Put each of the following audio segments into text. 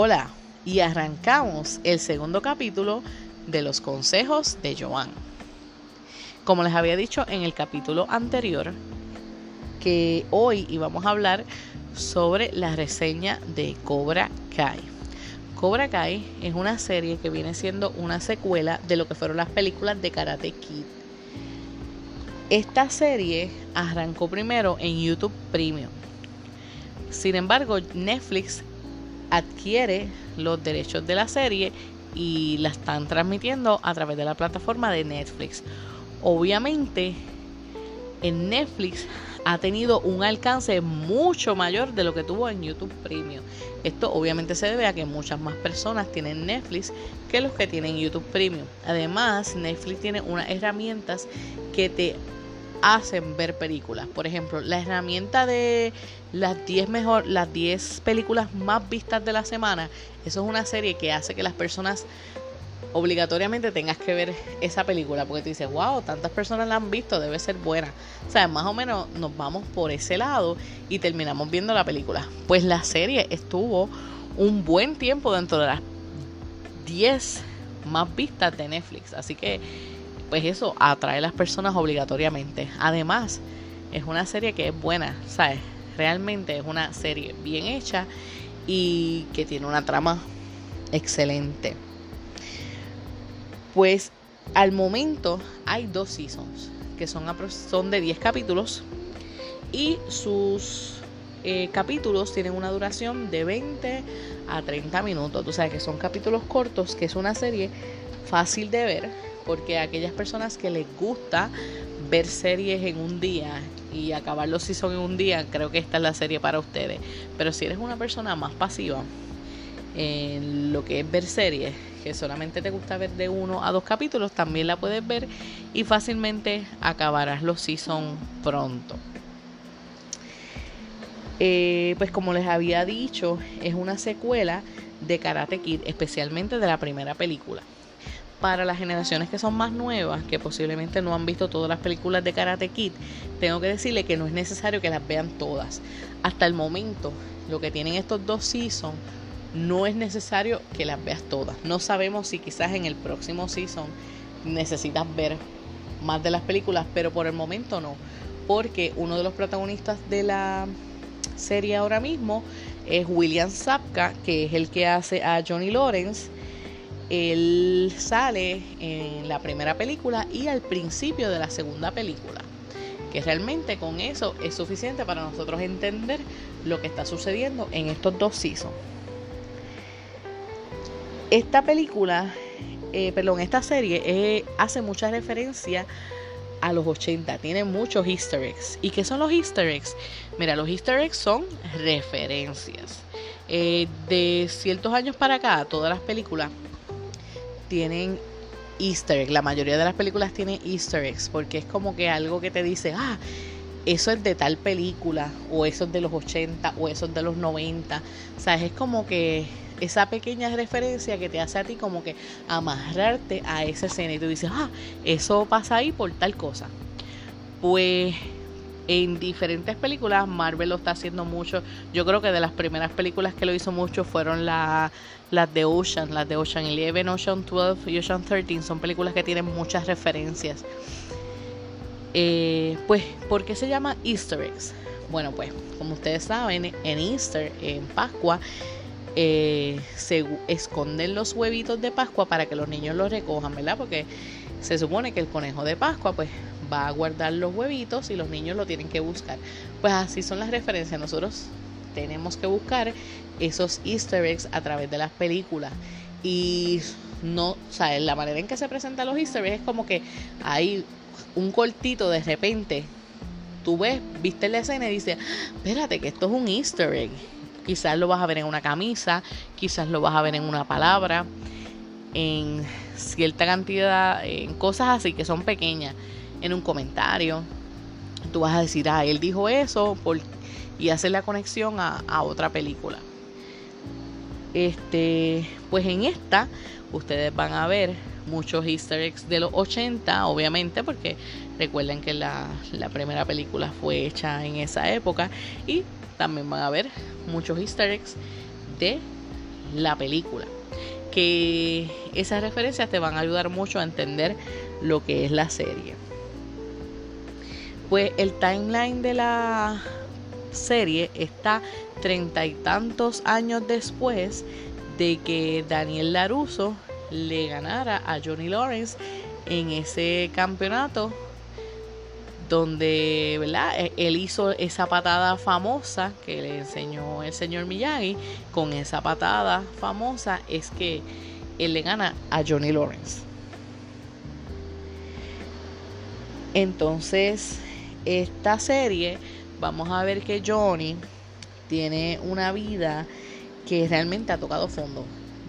Hola, y arrancamos el segundo capítulo de los consejos de Joan. Como les había dicho en el capítulo anterior, que hoy íbamos a hablar sobre la reseña de Cobra Kai. Cobra Kai es una serie que viene siendo una secuela de lo que fueron las películas de Karate Kid. Esta serie arrancó primero en YouTube Premium. Sin embargo, Netflix adquiere los derechos de la serie y la están transmitiendo a través de la plataforma de Netflix. Obviamente, en Netflix ha tenido un alcance mucho mayor de lo que tuvo en YouTube Premium. Esto obviamente se debe a que muchas más personas tienen Netflix que los que tienen YouTube Premium. Además, Netflix tiene unas herramientas que te hacen ver películas. Por ejemplo, la herramienta de las 10 mejor, las 10 películas más vistas de la semana. Eso es una serie que hace que las personas obligatoriamente tengas que ver esa película porque te dices, wow, tantas personas la han visto, debe ser buena. O sea, más o menos nos vamos por ese lado y terminamos viendo la película. Pues la serie estuvo un buen tiempo dentro de las 10 más vistas de Netflix. Así que pues eso atrae a las personas obligatoriamente. Además, es una serie que es buena, ¿sabes? Realmente es una serie bien hecha y que tiene una trama excelente. Pues al momento hay dos seasons que son, son de 10 capítulos y sus eh, capítulos tienen una duración de 20 a 30 minutos. Tú sabes que son capítulos cortos, que es una serie fácil de ver porque aquellas personas que les gusta ver series en un día y acabarlos si son en un día, creo que esta es la serie para ustedes. Pero si eres una persona más pasiva en lo que es ver series, que solamente te gusta ver de uno a dos capítulos, también la puedes ver y fácilmente acabarás los season pronto. Eh, pues como les había dicho, es una secuela de Karate Kid, especialmente de la primera película para las generaciones que son más nuevas, que posiblemente no han visto todas las películas de Karate Kid, tengo que decirle que no es necesario que las vean todas. Hasta el momento, lo que tienen estos dos seasons, no es necesario que las veas todas. No sabemos si quizás en el próximo season necesitas ver más de las películas, pero por el momento no. Porque uno de los protagonistas de la serie ahora mismo es William Zapka, que es el que hace a Johnny Lawrence él sale en la primera película y al principio de la segunda película. Que realmente con eso es suficiente para nosotros entender lo que está sucediendo en estos dos seasons. Esta película, eh, perdón, esta serie eh, hace mucha referencia a los 80. Tiene muchos easter eggs. ¿Y qué son los easter eggs? Mira, los easter eggs son referencias. Eh, de ciertos años para acá, todas las películas tienen easter eggs. La mayoría de las películas tienen easter eggs porque es como que algo que te dice, ah, eso es de tal película, o eso es de los 80, o eso es de los 90. O sea, es como que esa pequeña referencia que te hace a ti como que amarrarte a esa escena y tú dices, ah, eso pasa ahí por tal cosa. Pues en diferentes películas. Marvel lo está haciendo mucho. Yo creo que de las primeras películas que lo hizo mucho fueron las de Ocean, las de Ocean 11, Ocean 12 y Ocean 13. Son películas que tienen muchas referencias. Eh, pues, ¿por qué se llama Easter eggs? Bueno, pues, como ustedes saben, en Easter, en Pascua, eh, se esconden los huevitos de Pascua para que los niños los recojan, ¿verdad? Porque se supone que el conejo de Pascua, pues, va a guardar los huevitos y los niños lo tienen que buscar. Pues así son las referencias. Nosotros tenemos que buscar esos easter eggs a través de las películas. Y no, o sea, la manera en que se presentan los easter eggs es como que hay un cortito de repente. Tú ves, viste la escena y dices, espérate, que esto es un easter egg. Quizás lo vas a ver en una camisa, quizás lo vas a ver en una palabra, en cierta cantidad, en cosas así que son pequeñas en un comentario. Tú vas a decir, ah, él dijo eso y hacer la conexión a, a otra película. Este, pues en esta ustedes van a ver muchos easter eggs de los 80, obviamente, porque recuerden que la, la, primera película fue hecha en esa época. Y también van a ver muchos easter eggs de la película. Que esas referencias te van a ayudar mucho a entender lo que es la serie. Pues el timeline de la serie está treinta y tantos años después de que Daniel Laruso le ganara a Johnny Lawrence en ese campeonato donde ¿verdad? E, él hizo esa patada famosa que le enseñó el señor Miyagi. Con esa patada famosa es que él le gana a Johnny Lawrence. Entonces, esta serie, vamos a ver que Johnny tiene una vida que realmente ha tocado fondo.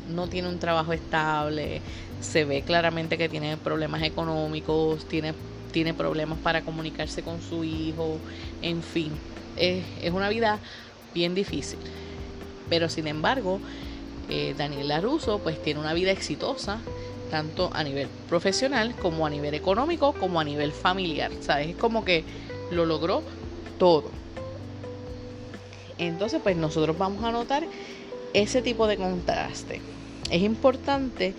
No tiene un trabajo estable, se ve claramente que tiene problemas económicos, tiene, tiene problemas para comunicarse con su hijo, en fin, es, una vida bien difícil. Pero sin embargo, eh, Daniel Laruso pues tiene una vida exitosa, tanto a nivel profesional como a nivel económico, como a nivel familiar. ¿Sabes? Es como que lo logró todo. Entonces, pues nosotros vamos a notar ese tipo de contraste. Es importante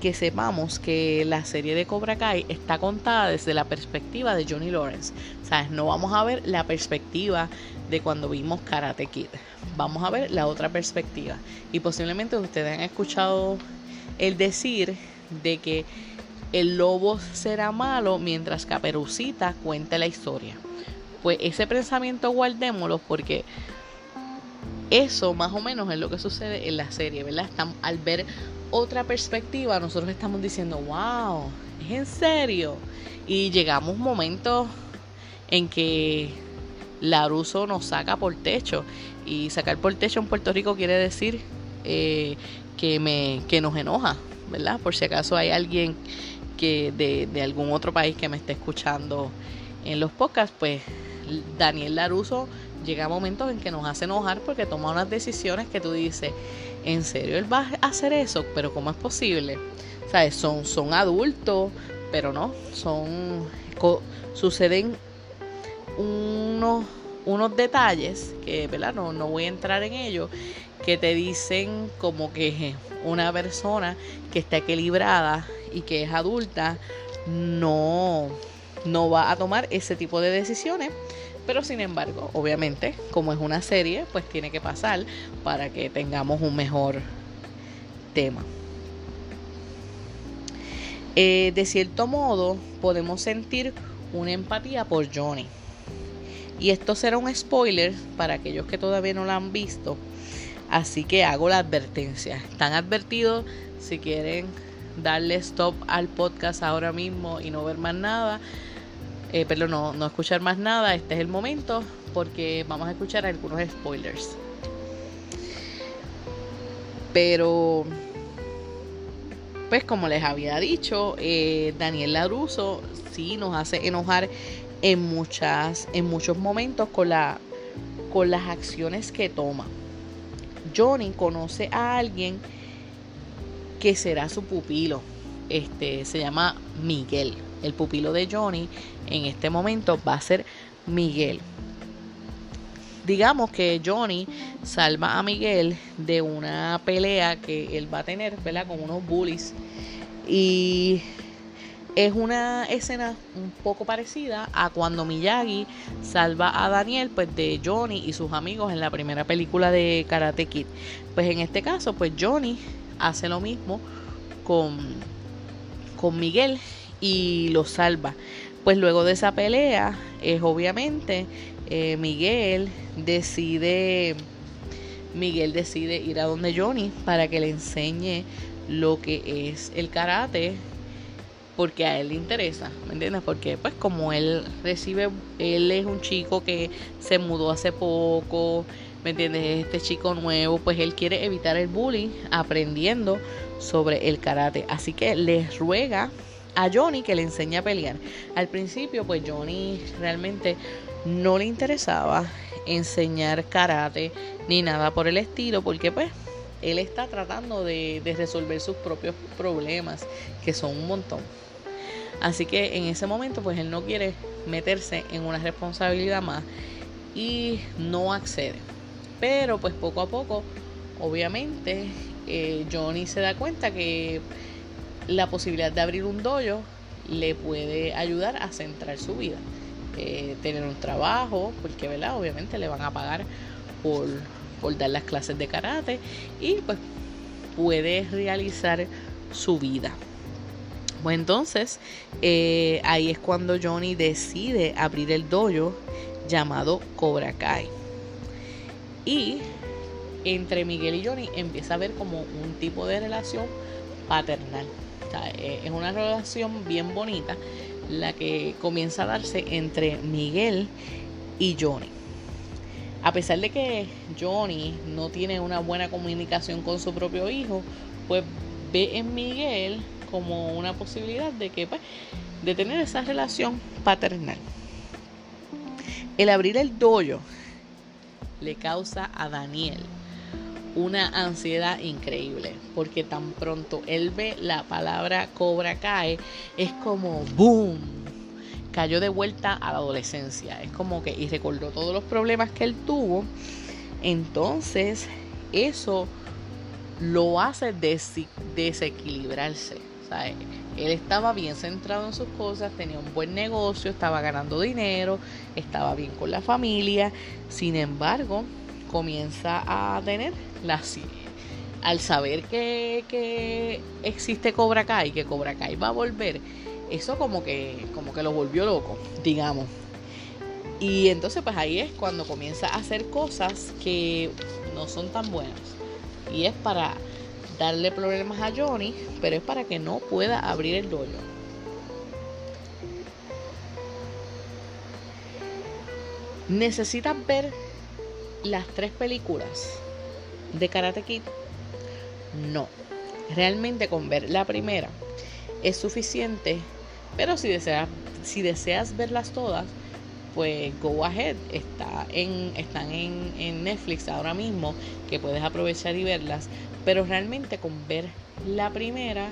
que sepamos que la serie de Cobra Kai está contada desde la perspectiva de Johnny Lawrence. ¿Sabes? No vamos a ver la perspectiva de cuando vimos Karate Kid. Vamos a ver la otra perspectiva. Y posiblemente ustedes han escuchado el decir de que el lobo será malo mientras Caperucita cuente la historia. Pues ese pensamiento guardémoslo porque eso más o menos es lo que sucede en la serie, ¿verdad? al ver otra perspectiva, nosotros estamos diciendo, wow, es en serio. Y llegamos momentos en que Laruso nos saca por techo. Y sacar por techo en Puerto Rico quiere decir eh, que, me, que nos enoja, ¿verdad? Por si acaso hay alguien que de, algún otro país que me esté escuchando en los podcasts, pues Daniel Laruso llega a momentos en que nos hace enojar porque toma unas decisiones que tú dices, ¿en serio él va a hacer eso? Pero ¿cómo es posible? ¿Sabes? Son, son adultos, pero no, son... suceden unos, unos detalles que, ¿verdad? No, no voy a entrar en ellos, que te dicen como que una persona que está equilibrada y que es adulta no, no va a tomar ese tipo de decisiones pero sin embargo, obviamente, como es una serie, pues tiene que pasar para que tengamos un mejor tema. Eh, de cierto modo, podemos sentir una empatía por Johnny. Y esto será un spoiler para aquellos que todavía no lo han visto. Así que hago la advertencia. Están advertidos si quieren darle stop al podcast ahora mismo y no ver más nada eh, pero no, no escuchar más nada, este es el momento porque vamos a escuchar algunos spoilers. Pero, pues como les había dicho, eh, Daniel Laruso sí nos hace enojar en muchas, en muchos momentos con la, con las acciones que toma. Johnny conoce a alguien que será su pupilo. Este se llama Miguel el pupilo de Johnny en este momento va a ser Miguel. Digamos que Johnny salva a Miguel de una pelea que él va a tener. Con unos bullies. Y es una escena un poco parecida a cuando Miyagi salva a Daniel pues de Johnny y sus amigos en la primera película de Karate Kid. Pues en este caso pues Johnny hace lo mismo con, con Miguel y lo salva. Pues luego de esa pelea, es obviamente eh, Miguel decide Miguel decide ir a donde Johnny para que le enseñe lo que es el karate porque a él le interesa, ¿me entiendes? Porque pues como él recibe, él es un chico que se mudó hace poco, ¿me entiendes? Este chico nuevo, pues él quiere evitar el bullying aprendiendo sobre el karate. Así que les ruega a Johnny que le enseña a pelear. Al principio, pues Johnny realmente no le interesaba enseñar karate ni nada por el estilo, porque pues él está tratando de, resolver sus propios problemas, que son un montón. Así que en ese momento, pues él no quiere meterse en una responsabilidad más y no accede. Pero pues poco a poco, obviamente, eh, Johnny se da cuenta que la posibilidad de abrir un dojo le puede ayudar a centrar su vida. Eh, tener un trabajo, porque ¿verdad? obviamente le van a pagar por, por dar las clases de karate y pues puede realizar su vida. Pues entonces eh, ahí es cuando Johnny decide abrir el dojo llamado Cobra Kai. Y entre Miguel y Johnny empieza a haber como un tipo de relación paternal. Eh, es una relación bien bonita la que comienza a darse entre Miguel y Johnny. A pesar de que Johnny no tiene una buena comunicación con su propio hijo, pues ve en Miguel como una posibilidad de que pues, de tener esa relación paternal. El abrir el dojo le causa a Daniel una ansiedad increíble, porque tan pronto él ve la palabra cobra cae, es como boom, cayó de vuelta a la adolescencia, es como que y recordó todos los problemas que él tuvo, entonces eso lo hace desequilibrarse. Él estaba bien centrado en sus cosas, tenía un buen negocio, estaba ganando dinero, estaba bien con la familia. Sin embargo, comienza a tener la al saber que, que existe Cobra Kai, que Cobra Kai va a volver, eso como que, como que lo volvió loco, digamos. Y entonces pues ahí es cuando comienza a hacer cosas que no son tan buenas. Y es para darle problemas a Johnny, pero es para que no pueda abrir el dojo. Necesitas ver las tres películas de Karate Kid, no. Realmente con ver la primera es suficiente, pero si deseas, si deseas verlas todas, pues go ahead. Está en, están en, en Netflix ahora mismo, que puedes aprovechar y verlas. Pero realmente con ver la primera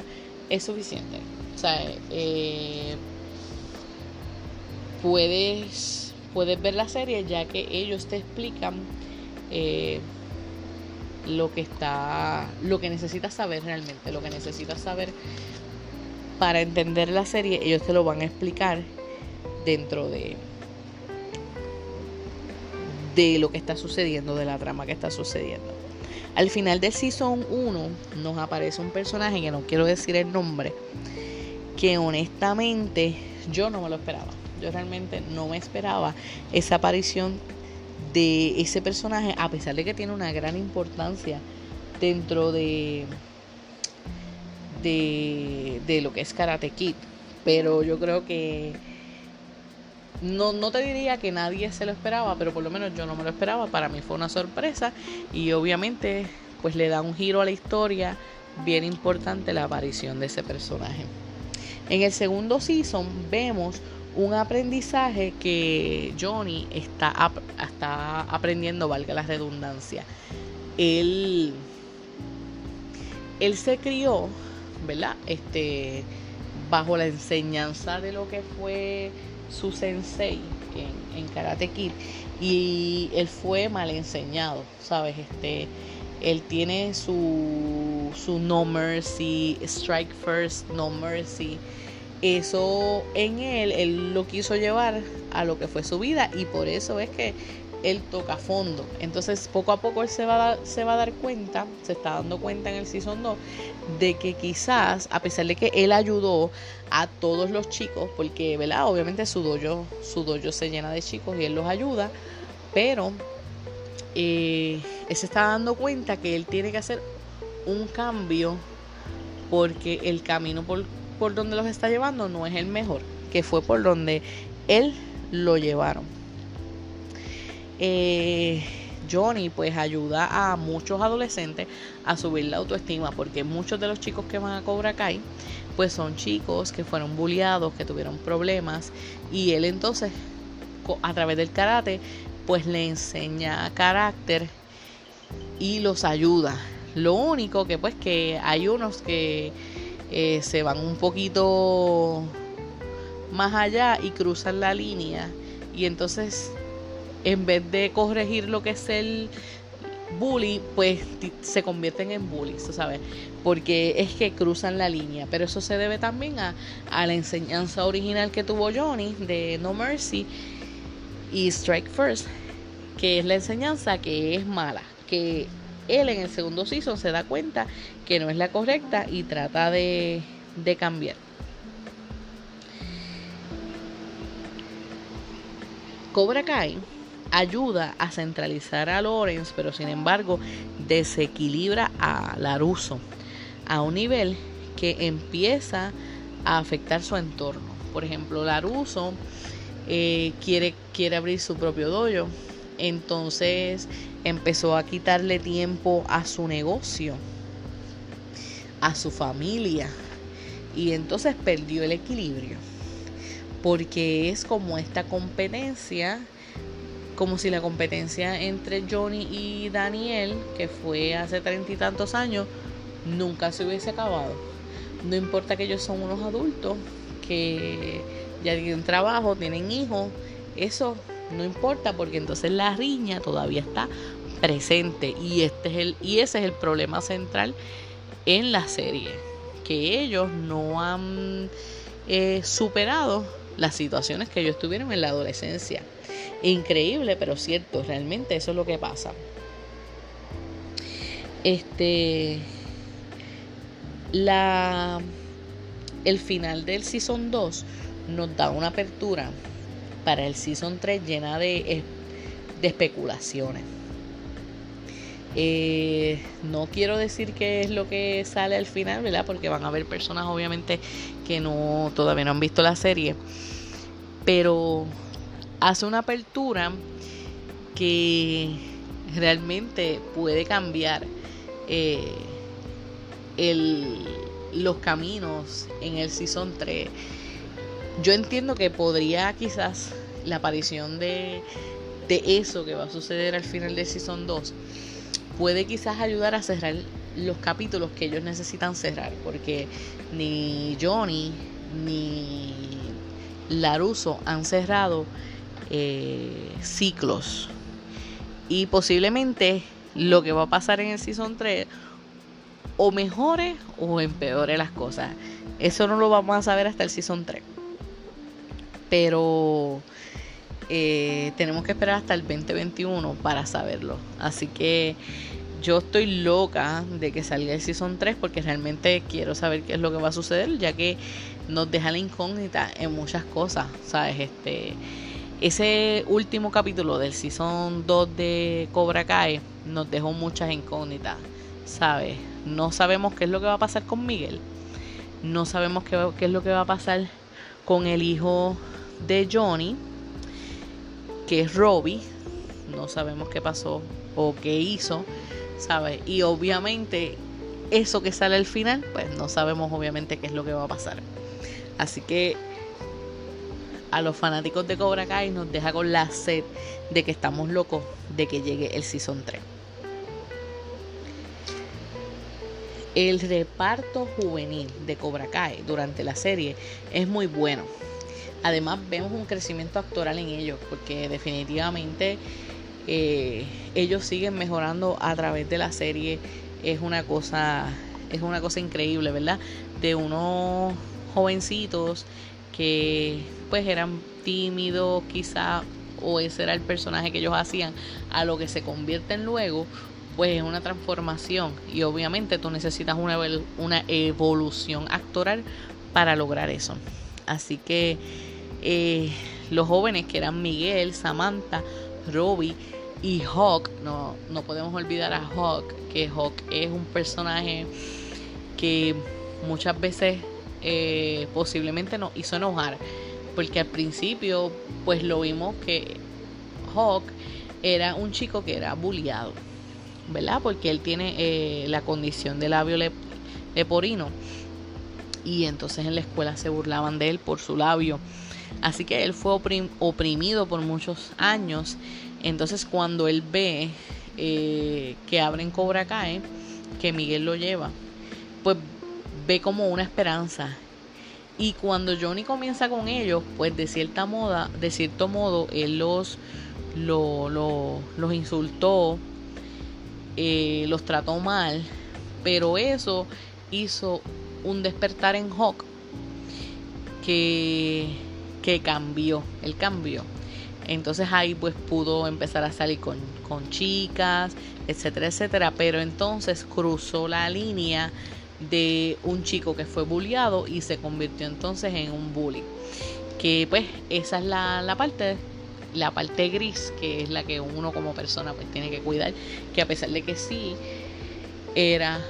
es suficiente. O sea, eh, puedes, puedes ver la serie ya que ellos te explican eh, lo que está, lo que necesitas saber realmente, lo que necesitas saber para entender la serie, ellos te lo van a explicar dentro de de lo que está sucediendo, de la trama que está sucediendo. Al final del Season 1 nos aparece un personaje que no quiero decir el nombre, que honestamente yo no me lo esperaba. Yo realmente no me esperaba esa aparición de ese personaje, a pesar de que tiene una gran importancia dentro de, de, lo que es Karate Kid. Pero yo creo que no, no te diría que nadie se lo esperaba, pero por lo menos yo no me lo esperaba. Para mí fue una sorpresa y obviamente pues le da un giro a la historia bien importante la aparición de ese personaje. En el segundo season vemos un aprendizaje que Johnny está, está aprendiendo, valga la redundancia. Él, él se crió, ¿verdad? Este, bajo la enseñanza de lo que fue su sensei en, Karate Kid y él fue mal enseñado, ¿sabes? Este, él tiene su, su no mercy, strike first, no mercy eso en él, él lo quiso llevar a lo que fue su vida y por eso es que él toca fondo. Entonces poco a poco él se va, a dar, se va a dar cuenta, se está dando cuenta en el Season 2, de que quizás, a pesar de que él ayudó a todos los chicos, porque, ¿verdad? Obviamente su dojo, su dojo se llena de chicos y él los ayuda, pero eh, él se está dando cuenta que él tiene que hacer un cambio porque el camino por por donde los está llevando no es el mejor, que fue por donde él lo llevaron. Eh, Johnny pues ayuda a muchos adolescentes a subir la autoestima porque muchos de los chicos que van a Cobra Kai pues son chicos que fueron bulliados, que tuvieron problemas y él entonces a través del karate pues le enseña carácter y los ayuda. Lo único que pues que hay unos que eh, se van un poquito más allá y cruzan la línea y entonces en vez de corregir lo que es el bully, pues se convierten en bullies, ¿sabes? Porque es que cruzan la línea. Pero eso se debe también a, la enseñanza original que tuvo Johnny de No Mercy y Strike First, que es la enseñanza que es mala, que él en el segundo season se da cuenta que no es la correcta y trata de, de cambiar. Cobra Kai ayuda a centralizar a Lawrence, pero sin embargo desequilibra a Laruso a un nivel que empieza a afectar su entorno. Por ejemplo, Laruso eh, quiere, quiere abrir su propio dojo, entonces empezó a quitarle tiempo a su negocio, a su familia, y entonces perdió el equilibrio, porque es como esta competencia como si la competencia entre Johnny y Daniel, que fue hace treinta y tantos años, nunca se hubiese acabado. No importa que ellos son unos adultos, que ya tienen trabajo, tienen hijos, eso no importa porque entonces la riña todavía está presente y este es el y ese es el problema central en la serie que ellos no han eh, superado las situaciones que ellos tuvieron en la adolescencia Increíble, pero cierto, realmente eso es lo que pasa. Este la el final del season 2 nos da una apertura para el season 3 llena de, de especulaciones. Eh, no quiero decir qué es lo que sale al final, ¿verdad? Porque van a haber personas obviamente que no todavía no han visto la serie. Pero hace una apertura que realmente puede cambiar eh, los caminos en el Season 3. Yo entiendo que podría quizás la aparición de, de eso que va a suceder al final de Season 2 puede quizás ayudar a cerrar los capítulos que ellos necesitan cerrar, porque ni Johnny ni Laruso han cerrado eh, ciclos. Y posiblemente lo que va a pasar en el Season 3 o mejore o empeore las cosas. Eso no lo vamos a saber hasta el Season 3. Pero eh, tenemos que esperar hasta el 2021 para saberlo. Así que yo estoy loca de que salga el Season 3 porque realmente quiero saber qué es lo que va a suceder, ya que nos deja la incógnita en muchas cosas, ¿sabes? Este ese último capítulo del Season 2 de Cobra Kai nos dejó muchas incógnitas, ¿sabes? No sabemos qué es lo que va a pasar con Miguel. No sabemos qué, qué es lo que va a pasar con el hijo de Johnny, que es Robbie. No sabemos qué pasó o qué hizo, ¿sabes? Y obviamente eso que sale al final, pues no sabemos obviamente qué es lo que va a pasar. Así que a los fanáticos de Cobra Kai nos deja con la sed de que estamos locos de que llegue el Season 3. El reparto juvenil de Cobra Kai durante la serie es muy bueno. Además vemos un crecimiento actoral en ellos porque definitivamente eh, ellos siguen mejorando a través de la serie. Es una cosa, es una cosa increíble, ¿verdad? De unos jovencitos que pues eran tímidos quizá o ese era el personaje que ellos hacían a lo que se convierten luego pues es una transformación. Y obviamente tú necesitas una, una evolución actoral para lograr eso. Así que eh, los jóvenes que eran Miguel, Samantha, Robbie y Hawk, no, no podemos olvidar a Hawk, que Hawk es un personaje que muchas veces eh, posiblemente nos hizo enojar. Porque al principio, pues lo vimos que Hawk era un chico que era bulliado, ¿verdad? Porque él tiene eh, la condición de labio leporino. Y entonces en la escuela se burlaban de él por su labio. Así que él fue oprimido por muchos años. Entonces cuando él ve eh, que abren Cobra Kai, que Miguel lo lleva, pues ve como una esperanza. Y cuando Johnny comienza con ellos, pues de cierta moda, de cierto modo, él los, lo, los insultó eh, los trató mal, pero eso hizo un despertar en Hawk que, que cambió, el cambio. Entonces ahí pues pudo empezar a salir con, con chicas, etcétera, etcétera. Pero entonces cruzó la línea de un chico que fue bulliado y se convirtió entonces en un bully. Que pues esa es la, la parte la parte gris, que es la que uno como persona pues tiene que cuidar, que a pesar de que sí era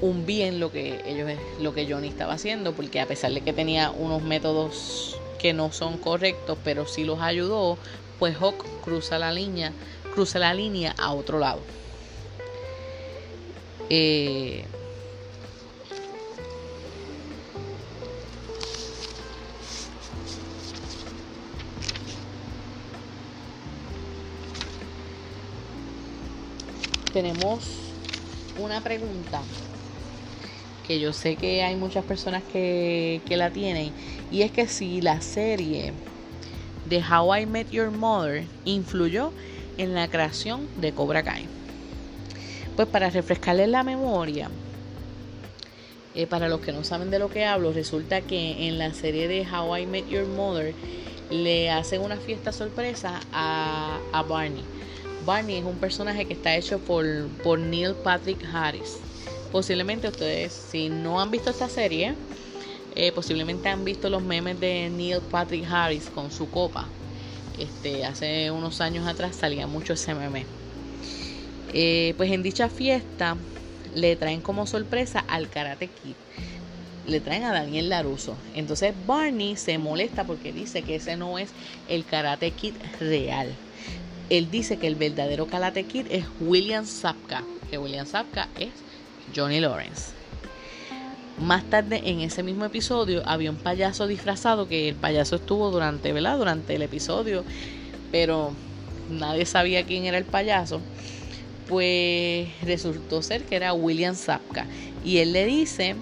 un bien lo que ellos lo que Johnny estaba haciendo, porque a pesar de que tenía unos métodos que no son correctos, pero sí los ayudó, pues Hawk cruza la línea, cruza la línea a otro lado. Eh, tenemos una pregunta que yo sé que hay muchas personas que, la tienen y es que si la serie de How I Met Your Mother influyó en la creación de Cobra Kai. Pues para refrescarles la memoria, eh, para los que no saben de lo que hablo, resulta que en la serie de How I Met Your Mother le hacen una fiesta sorpresa a, a Barney. Barney es un personaje que está hecho por, Neil Patrick Harris. Posiblemente ustedes, si no han visto esta serie, eh, posiblemente han visto los memes de Neil Patrick Harris con su copa. Este, hace unos años atrás salía mucho ese meme. Eh, pues en dicha fiesta le traen como sorpresa al Karate Kid. Le traen a Daniel Laruso. Entonces Barney se molesta porque dice que ese no es el Karate Kid real él dice que el verdadero Karate Kid es William Sapka, que William Sapka es Johnny Lawrence. Más tarde en ese mismo episodio había un payaso disfrazado que el payaso estuvo durante, ¿verdad? Durante el episodio, pero nadie sabía quién era el payaso. Pues resultó ser que era William Sapka y él le dice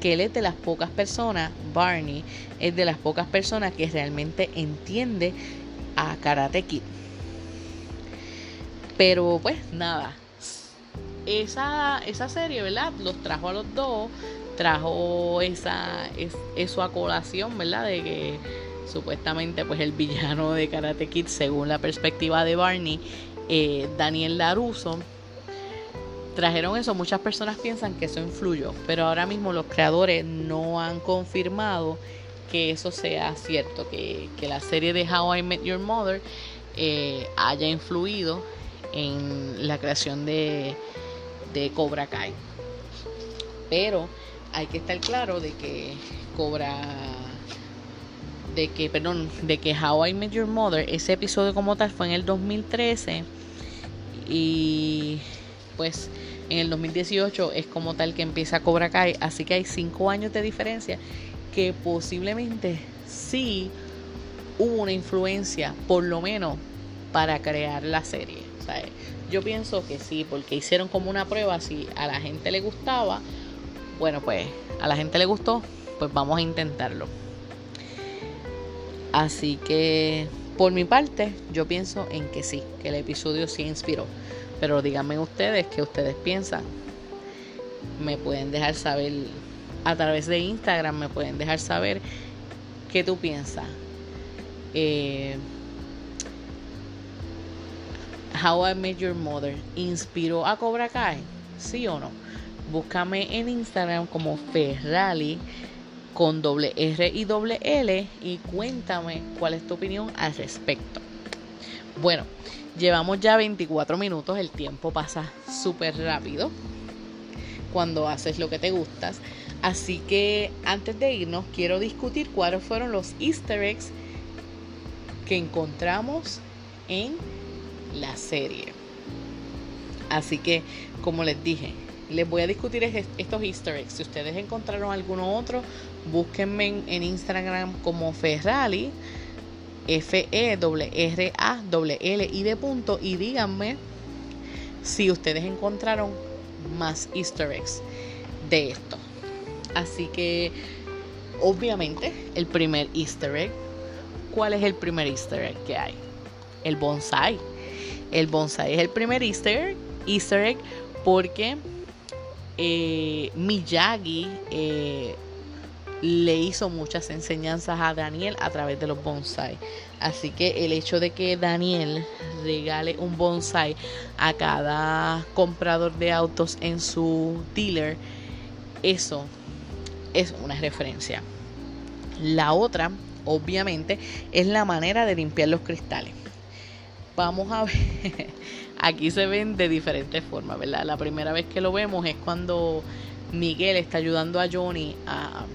que él es de las pocas personas, Barney es de las pocas personas que realmente entiende a Karate Kid. Pero pues nada, esa, esa serie, ¿verdad? Los trajo a los dos, trajo esa, eso a colación, ¿verdad? De que supuestamente pues el villano de Karate Kid, según la perspectiva de Barney, eh, Daniel Laruso, trajeron eso. Muchas personas piensan que eso influyó, pero ahora mismo los creadores no han confirmado que eso sea cierto, que, la serie de How I Met Your Mother eh, haya influido en la creación de, Cobra Kai. Pero hay que estar claro de que Cobra de que, perdón, de que How I Met Your Mother, ese episodio como tal fue en el 2013 y pues en el 2018 es como tal que empieza Cobra Kai, así que hay cinco años de diferencia que posiblemente sí hubo una influencia, por lo menos, para crear la serie. Yo pienso que sí, porque hicieron como una prueba, si a la gente le gustaba, bueno, pues a la gente le gustó, pues vamos a intentarlo. Así que por mi parte, yo pienso en que sí, que el episodio sí inspiró. Pero díganme ustedes qué ustedes piensan. Me pueden dejar saber a través de Instagram, me pueden dejar saber qué tú piensas. Eh, How I Met Your Mother inspiró a Cobra Kai? ¿Sí o no? Búscame en Instagram como Ferrari con doble R y doble L y cuéntame cuál es tu opinión al respecto. Bueno, llevamos ya 24 minutos, el tiempo pasa súper rápido cuando haces lo que te gustas. Así que antes de irnos, quiero discutir cuáles fueron los easter eggs que encontramos en la serie. Así que, como les dije, les voy a discutir estos easter eggs. Si ustedes encontraron alguno otro, búsquenme en, Instagram como Ferrari, F-E-R-R-A-L y de punto, y díganme si ustedes encontraron más easter eggs de esto. Así que, obviamente, el primer easter egg, ¿cuál es el primer easter egg que hay? El bonsai el bonsai es el primer easter easter egg porque eh, Miyagi eh, le hizo muchas enseñanzas a Daniel a través de los bonsai. Así que el hecho de que Daniel regale un bonsai a cada comprador de autos en su dealer, eso es una referencia. La otra, obviamente, es la manera de limpiar los cristales. Vamos a ver, aquí se ven de diferentes formas, ¿verdad? La primera vez que lo vemos es cuando Miguel está ayudando a Johnny a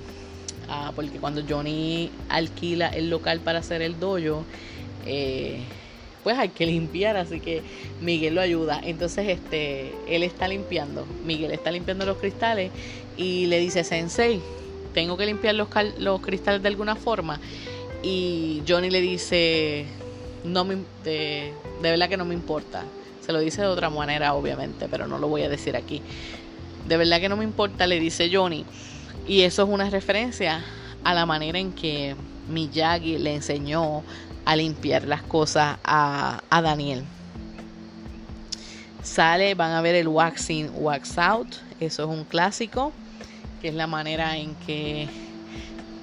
Ah, porque cuando Johnny alquila el local para hacer el dojo, eh, pues hay que limpiar, así que Miguel lo ayuda. Entonces, este, él está limpiando, Miguel está limpiando los cristales y le dice, Sensei, tengo que limpiar los cristales de alguna forma. Y Johnny le dice, no me, de, verdad que no me importa. Se lo dice de otra manera, obviamente, pero no lo voy a decir aquí. De verdad que no me importa, le dice Johnny. Y eso es una referencia a la manera en que Miyagi le enseñó a limpiar las cosas a, Daniel. Sale, van a ver el waxing, wax out. Eso es un clásico, que es la manera en que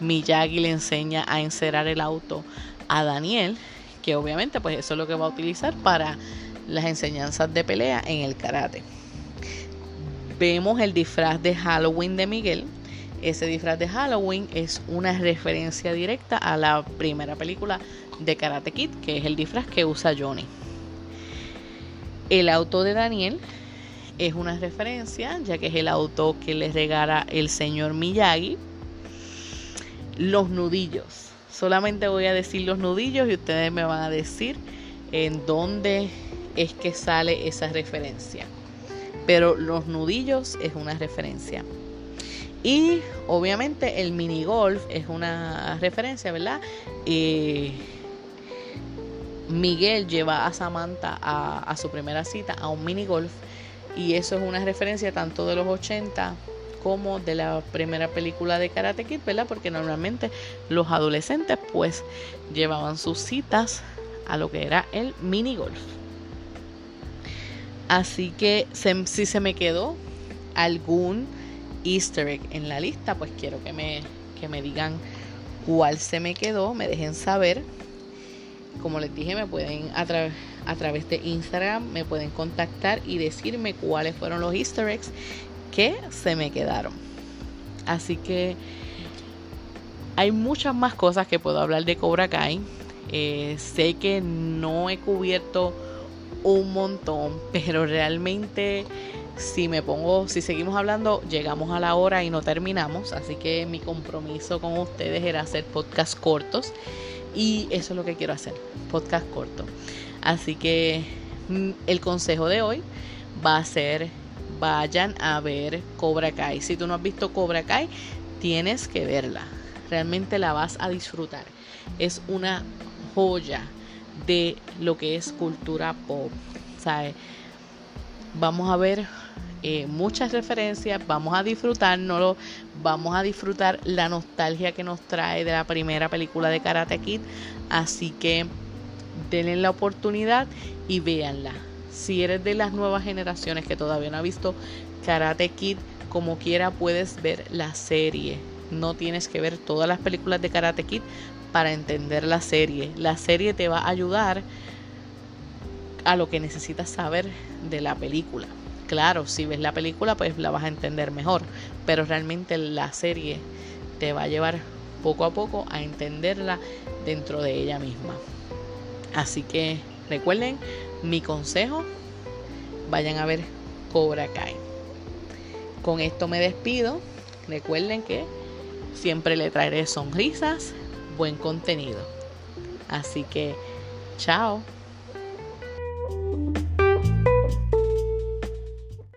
Miyagi le enseña a encerar el auto a Daniel, que obviamente pues eso es lo que va a utilizar para las enseñanzas de pelea en el karate. Vemos el disfraz de Halloween de Miguel, ese disfraz de Halloween es una referencia directa a la primera película de Karate Kid, que es el disfraz que usa Johnny. El auto de Daniel es una referencia, ya que es el auto que le regala el señor Miyagi. Los nudillos. Solamente voy a decir los nudillos y ustedes me van a decir en dónde es que sale esa referencia. Pero los nudillos es una referencia. Y obviamente el mini golf es una referencia, ¿verdad? Miguel lleva a Samantha a, su primera cita a un mini golf y eso es una referencia tanto de los 80 como de la primera película de Karate Kid, ¿verdad? Porque normalmente los adolescentes pues llevaban sus citas a lo que era el mini golf. Así que si se me quedó algún easter egg en la lista, pues quiero que me, que me digan cuál se me quedó, me dejen saber. Como les dije, me pueden a, a través de Instagram, me pueden contactar y decirme cuáles fueron los easter eggs que se me quedaron. Así que hay muchas más cosas que puedo hablar de Cobra Kai. Eh, sé que no he cubierto un montón, pero realmente si me pongo, si seguimos hablando, llegamos a la hora y no terminamos. Así que mi compromiso con ustedes era hacer podcast cortos. Y eso es lo que quiero hacer, podcast corto. Así que mm, el consejo de hoy va a ser vayan a ver Cobra Kai. Si tú no has visto Cobra Kai, tienes que verla. Realmente la vas a disfrutar. Es una joya de lo que es cultura pop. ¿sabes? Vamos a ver eh, muchas referencias, vamos a disfrutárnoslo, vamos a disfrutar la nostalgia que nos trae de la primera película de Karate Kid, así que denle la oportunidad y véanla. Si eres de las nuevas generaciones que todavía no ha visto Karate Kid, como quiera puedes ver la serie. No tienes que ver todas las películas de Karate Kid para entender la serie. La serie te va a ayudar a lo que necesitas saber de la película. Claro, si ves la película, pues la vas a entender mejor, pero realmente la serie te va a llevar poco a poco a entenderla dentro de ella misma. Así que recuerden mi consejo, vayan a ver Cobra Kai. Con esto me despido. Recuerden que siempre le traeré sonrisas, buen contenido. Así que, chao.